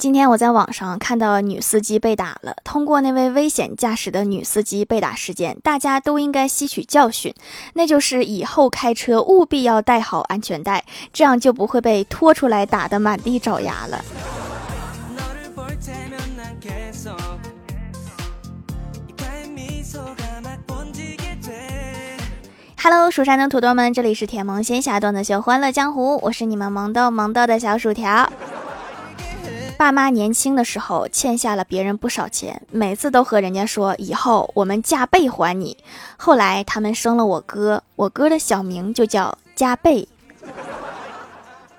今天我在网上看到女司机被打了，通过那位危险驾驶的女司机被打事件，大家都应该吸取教训，那就是以后开车务必要带好安全带，这样就不会被拖出来打得满地找牙了。Hello，蜀山的土豆们，这里是甜萌仙侠段子秀欢乐江湖，我是你们萌豆萌豆的小薯条。爸妈年轻的时候欠下了别人不少钱，每次都和人家说以后我们加倍还你。后来他们生了我哥，我哥的小名就叫加倍。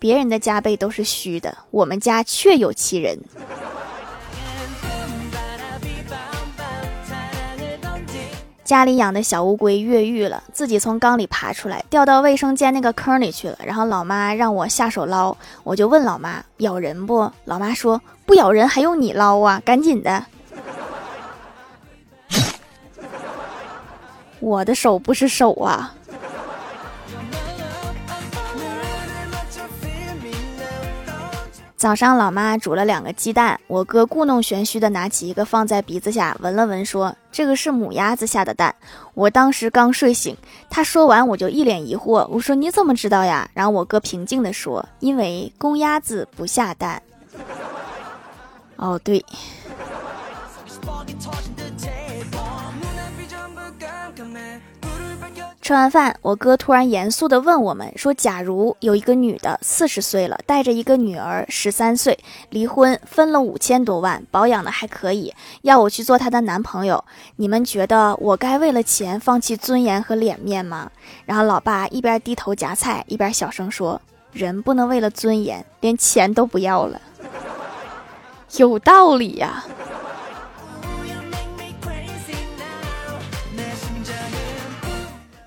别人的加倍都是虚的，我们家确有其人。家里养的小乌龟越狱了，自己从缸里爬出来，掉到卫生间那个坑里去了。然后老妈让我下手捞，我就问老妈咬人不？老妈说不咬人，还用你捞啊？赶紧的！我的手不是手啊。早上，老妈煮了两个鸡蛋，我哥故弄玄虚的拿起一个放在鼻子下闻了闻，说：“这个是母鸭子下的蛋。”我当时刚睡醒，他说完我就一脸疑惑，我说：“你怎么知道呀？”然后我哥平静的说：“因为公鸭子不下蛋。”哦，对。吃完饭，我哥突然严肃地问我们说：“假如有一个女的四十岁了，带着一个女儿十三岁，离婚分了五千多万，保养的还可以，要我去做她的男朋友，你们觉得我该为了钱放弃尊严和脸面吗？”然后老爸一边低头夹菜，一边小声说：“人不能为了尊严连钱都不要了。”有道理呀。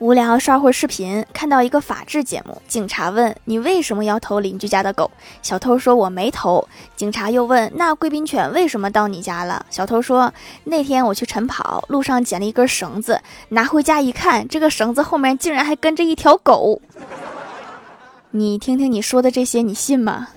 无聊刷会儿视频，看到一个法制节目，警察问你为什么要偷邻居家的狗？小偷说我没偷。警察又问那贵宾犬为什么到你家了？小偷说那天我去晨跑，路上捡了一根绳子，拿回家一看，这个绳子后面竟然还跟着一条狗。你听听你说的这些，你信吗？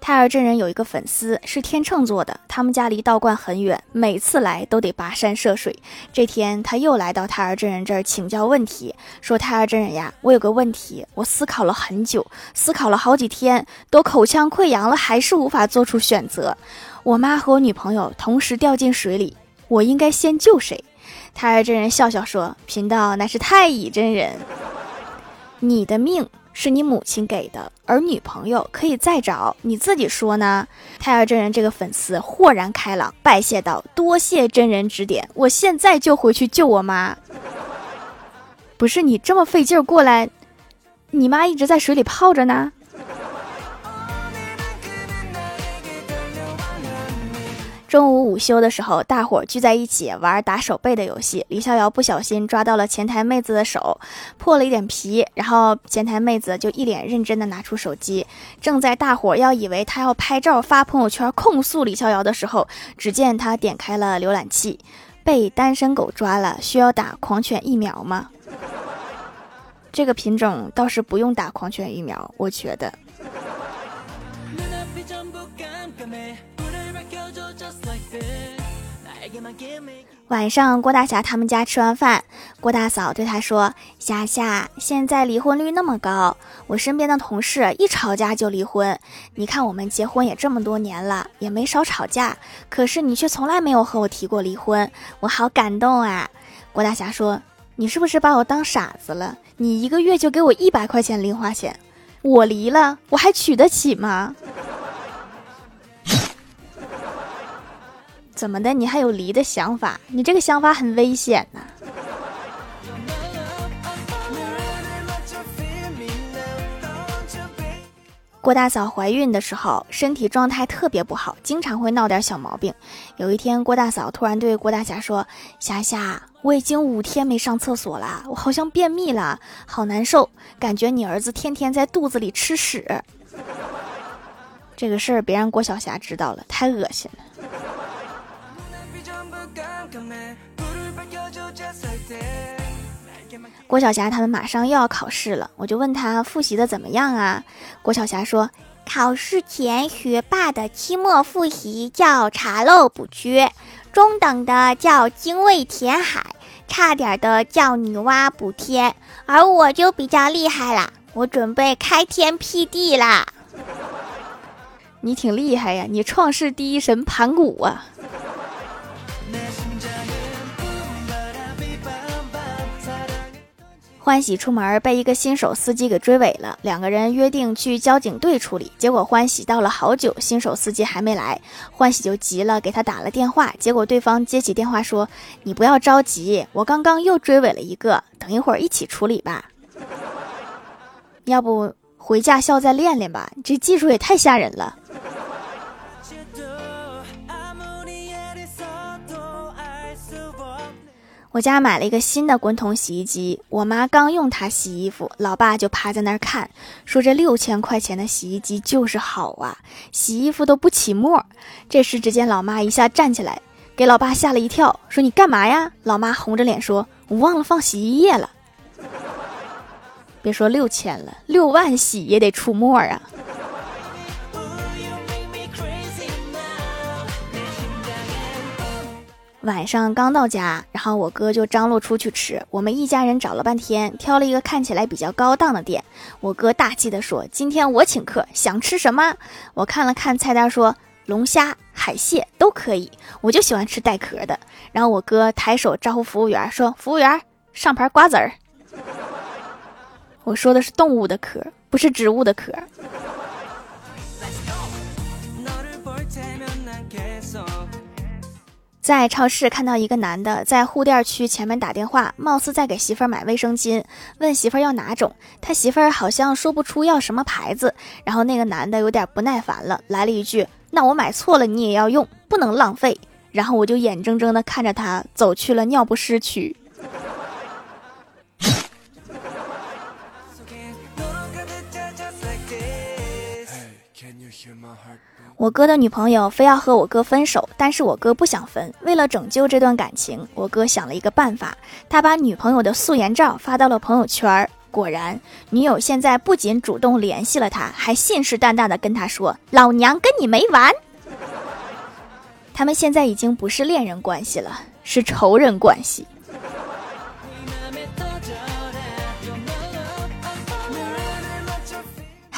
太儿真人有一个粉丝是天秤座的，他们家离道观很远，每次来都得跋山涉水。这天他又来到太儿真人这儿请教问题，说：“太儿真人呀，我有个问题，我思考了很久，思考了好几天，都口腔溃疡了，还是无法做出选择。我妈和我女朋友同时掉进水里，我应该先救谁？”太儿真人笑笑说：“贫道乃是太乙真人，你的命。”是你母亲给的，而女朋友可以再找，你自己说呢？太二真人这个粉丝豁然开朗，拜谢道：“多谢真人指点，我现在就回去救我妈。”不是你这么费劲过来，你妈一直在水里泡着呢。中午午休的时候，大伙聚在一起玩打手背的游戏。李逍遥不小心抓到了前台妹子的手，破了一点皮。然后前台妹子就一脸认真的拿出手机，正在大伙要以为他要拍照发朋友圈控诉李逍遥的时候，只见他点开了浏览器。被单身狗抓了，需要打狂犬疫苗吗？这个品种倒是不用打狂犬疫苗，我觉得。晚上，郭大侠他们家吃完饭，郭大嫂对他说：“霞霞，现在离婚率那么高，我身边的同事一吵架就离婚。你看我们结婚也这么多年了，也没少吵架，可是你却从来没有和我提过离婚，我好感动啊！”郭大侠说：“你是不是把我当傻子了？你一个月就给我一百块钱零花钱，我离了我还娶得起吗？”怎么的？你还有离的想法？你这个想法很危险呐！郭大嫂怀孕的时候，身体状态特别不好，经常会闹点小毛病。有一天，郭大嫂突然对郭大侠说：“霞霞，我已经五天没上厕所了，我好像便秘了，好难受，感觉你儿子天天在肚子里吃屎。”这个事儿别让郭晓霞知道了，太恶心了。郭晓霞他们马上又要考试了，我就问他复习的怎么样啊？郭晓霞说，考试前学霸的期末复习叫查漏补缺，中等的叫精卫填海，差点的叫女娲补天，而我就比较厉害啦，我准备开天辟地啦。你挺厉害呀，你创世第一神盘古啊！欢喜出门被一个新手司机给追尾了，两个人约定去交警队处理。结果欢喜到了好久，新手司机还没来，欢喜就急了，给他打了电话。结果对方接起电话说：“你不要着急，我刚刚又追尾了一个，等一会儿一起处理吧。要不回驾校再练练吧，这技术也太吓人了。”我家买了一个新的滚筒洗衣机，我妈刚用它洗衣服，老爸就趴在那儿看，说这六千块钱的洗衣机就是好啊，洗衣服都不起沫。这时，只见老妈一下站起来，给老爸吓了一跳，说：“你干嘛呀？”老妈红着脸说：“我忘了放洗衣液了。”别说六千了，六万洗也得出沫啊。晚上刚到家，然后我哥就张罗出去吃。我们一家人找了半天，挑了一个看起来比较高档的店。我哥大气地说：“今天我请客，想吃什么？”我看了看菜单，说：“龙虾、海蟹都可以。”我就喜欢吃带壳的。然后我哥抬手招呼服务员说：“服务员，上盘瓜子儿。”我说的是动物的壳，不是植物的壳。在超市看到一个男的在护垫区前面打电话，貌似在给媳妇儿买卫生巾，问媳妇儿要哪种，他媳妇儿好像说不出要什么牌子，然后那个男的有点不耐烦了，来了一句：“那我买错了你也要用，不能浪费。”然后我就眼睁睁地看着他走去了尿不湿区。我哥的女朋友非要和我哥分手，但是我哥不想分。为了拯救这段感情，我哥想了一个办法，他把女朋友的素颜照发到了朋友圈。果然，女友现在不仅主动联系了他，还信誓旦旦的跟他说：“老娘跟你没完。”他们现在已经不是恋人关系了，是仇人关系。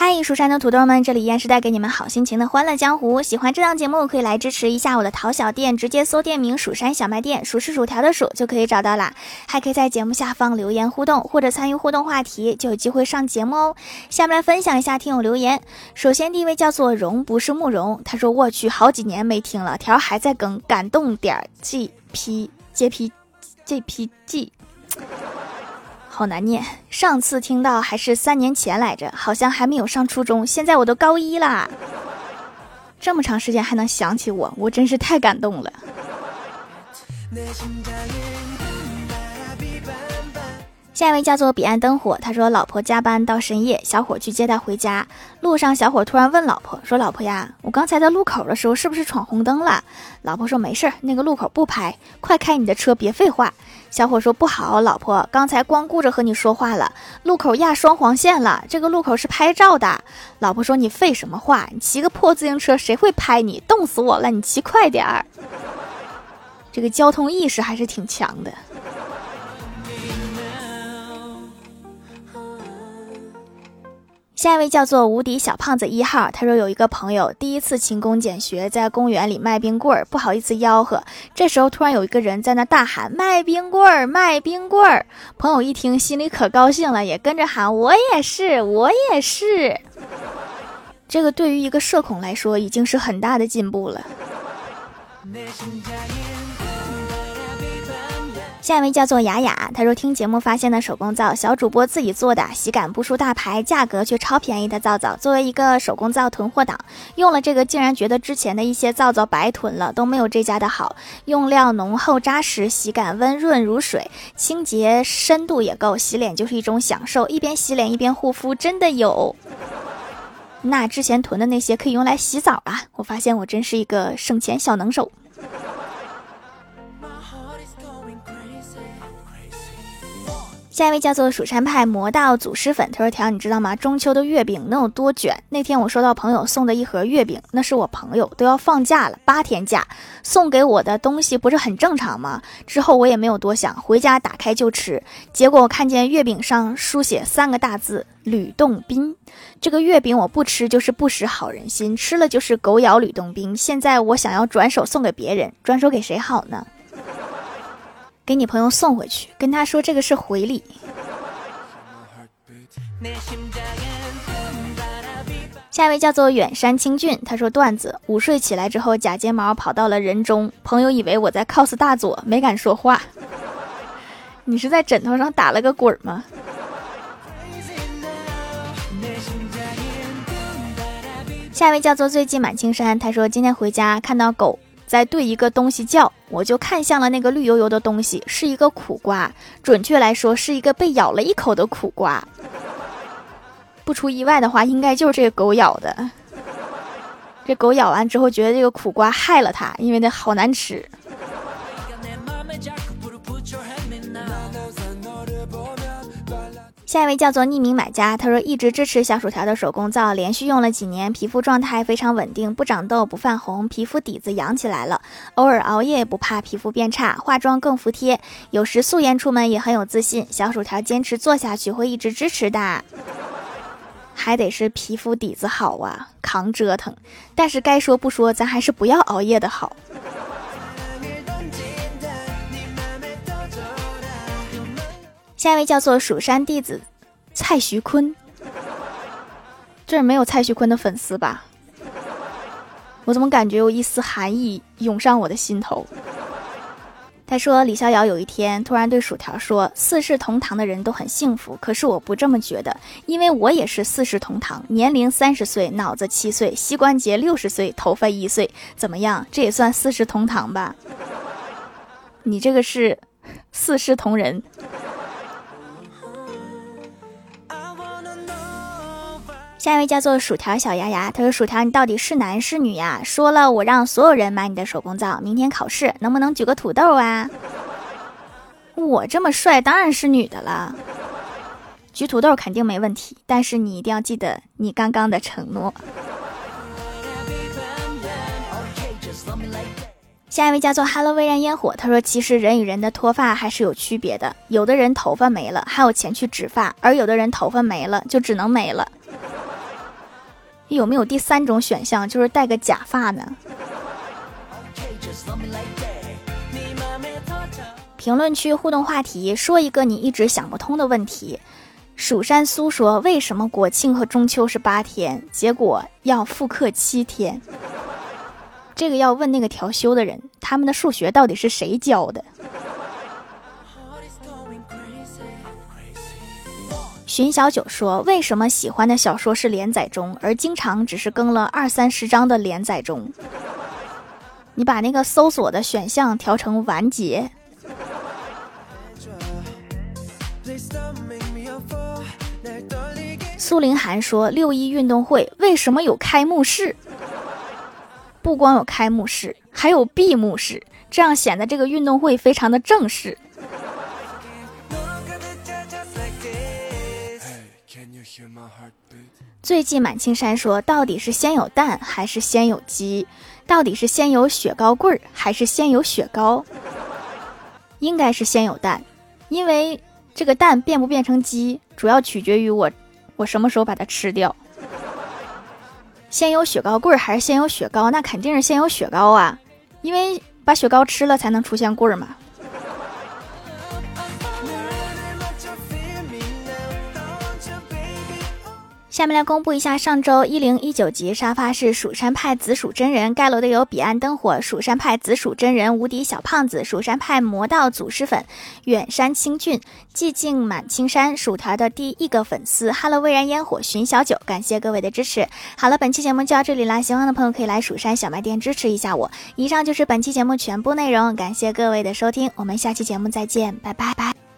嗨，蜀山的土豆们，这里依然是带给你们好心情的欢乐江湖。喜欢这档节目，可以来支持一下我的淘小店，直接搜店名“蜀山小卖店”，数是薯条的数就可以找到啦。还可以在节目下方留言互动，或者参与互动话题，就有机会上节目哦。下面来分享一下听友留言。首先第一位叫做荣，不是慕容，他说我去好几年没听了，条还在更，感动点 G P J P J P G。好难念，上次听到还是三年前来着，好像还没有上初中，现在我都高一啦。这么长时间还能想起我，我真是太感动了。下一位叫做彼岸灯火，他说老婆加班到深夜，小伙去接她回家。路上，小伙突然问老婆说：“老婆呀，我刚才在路口的时候是不是闯红灯了？”老婆说：“没事儿，那个路口不拍，快开你的车，别废话。”小伙说：“不好，老婆，刚才光顾着和你说话了，路口压双黄线了，这个路口是拍照的。”老婆说：“你废什么话？你骑个破自行车，谁会拍你？冻死我了！你骑快点儿。”这个交通意识还是挺强的。下一位叫做无敌小胖子一号，他说有一个朋友第一次勤工俭学，在公园里卖冰棍儿，不好意思吆喝。这时候突然有一个人在那大喊卖冰棍儿，卖冰棍儿。朋友一听，心里可高兴了，也跟着喊我也是，我也是。这个对于一个社恐来说，已经是很大的进步了。下一位叫做雅雅，她说听节目发现的手工皂，小主播自己做的，洗感不输大牌，价格却超便宜的皂皂。作为一个手工皂囤货党，用了这个竟然觉得之前的一些皂皂白囤了，都没有这家的好。用料浓厚扎实，洗感温润如水，清洁深度也够，洗脸就是一种享受，一边洗脸一边护肤，真的有。那之前囤的那些可以用来洗澡啊！我发现我真是一个省钱小能手。下一位叫做蜀山派魔道祖师粉，他说：“条，你知道吗？中秋的月饼能有多卷？那天我收到朋友送的一盒月饼，那是我朋友都要放假了，八天假送给我的东西不是很正常吗？之后我也没有多想，回家打开就吃。结果我看见月饼上书写三个大字‘吕洞宾’，这个月饼我不吃就是不识好人心，吃了就是狗咬吕洞宾。现在我想要转手送给别人，转手给谁好呢？”给你朋友送回去，跟他说这个是回礼。下一位叫做远山清俊，他说段子：午睡起来之后，假睫毛跑到了人中，朋友以为我在 cos 大佐，没敢说话。你是在枕头上打了个滚吗？下一位叫做最近满青山，他说今天回家看到狗。在对一个东西叫，我就看向了那个绿油油的东西，是一个苦瓜，准确来说是一个被咬了一口的苦瓜。不出意外的话，应该就是这个狗咬的。这狗咬完之后，觉得这个苦瓜害了它，因为那好难吃。下一位叫做匿名买家，他说一直支持小薯条的手工皂，连续用了几年，皮肤状态非常稳定，不长痘不泛红，皮肤底子养起来了。偶尔熬夜也不怕皮肤变差，化妆更服帖，有时素颜出门也很有自信。小薯条坚持做下去，会一直支持的。还得是皮肤底子好啊，扛折腾。但是该说不说，咱还是不要熬夜的好。下一位叫做蜀山弟子蔡徐坤，这儿没有蔡徐坤的粉丝吧？我怎么感觉有一丝寒意涌上我的心头？他说李逍遥有一天突然对薯条说：“四世同堂的人都很幸福，可是我不这么觉得，因为我也是四世同堂，年龄三十岁，脑子七岁，膝关节六十岁，头发一岁，怎么样？这也算四世同堂吧？你这个是四世同人。”下一位叫做薯条小牙牙，他说：“薯条，你到底是男是女呀？说了，我让所有人买你的手工皂。明天考试能不能举个土豆啊？我这么帅，当然是女的了。举土豆肯定没问题，但是你一定要记得你刚刚的承诺。”下一位叫做 Hello 微燃烟火，他说：“其实人与人的脱发还是有区别的，有的人头发没了还有钱去植发，而有的人头发没了就只能没了。”有没有第三种选项，就是戴个假发呢？评论区互动话题，说一个你一直想不通的问题。蜀山苏说：“为什么国庆和中秋是八天，结果要复刻七天？”这个要问那个调休的人，他们的数学到底是谁教的？寻小九说：“为什么喜欢的小说是连载中，而经常只是更了二三十章的连载中？你把那个搜索的选项调成完结。”苏林涵说：“六一运动会为什么有开幕式？不光有开幕式，还有闭幕式，这样显得这个运动会非常的正式。”最近满青山说：“到底是先有蛋还是先有鸡？到底是先有雪糕棍儿还是先有雪糕？应该是先有蛋，因为这个蛋变不变成鸡，主要取决于我我什么时候把它吃掉。先有雪糕棍儿还是先有雪糕？那肯定是先有雪糕啊，因为把雪糕吃了才能出现棍儿嘛。”下面来公布一下上周一零一九集沙发是蜀山派紫薯真人盖楼的有彼岸灯火、蜀山派紫薯真人、无敌小胖子、蜀山派魔道祖师粉、远山清俊、寂静满青山、薯条的第一个粉丝哈喽微燃烟火寻小九，感谢各位的支持。好了，本期节目就到这里啦，喜欢的朋友可以来蜀山小卖店支持一下我。以上就是本期节目全部内容，感谢各位的收听，我们下期节目再见，拜拜拜。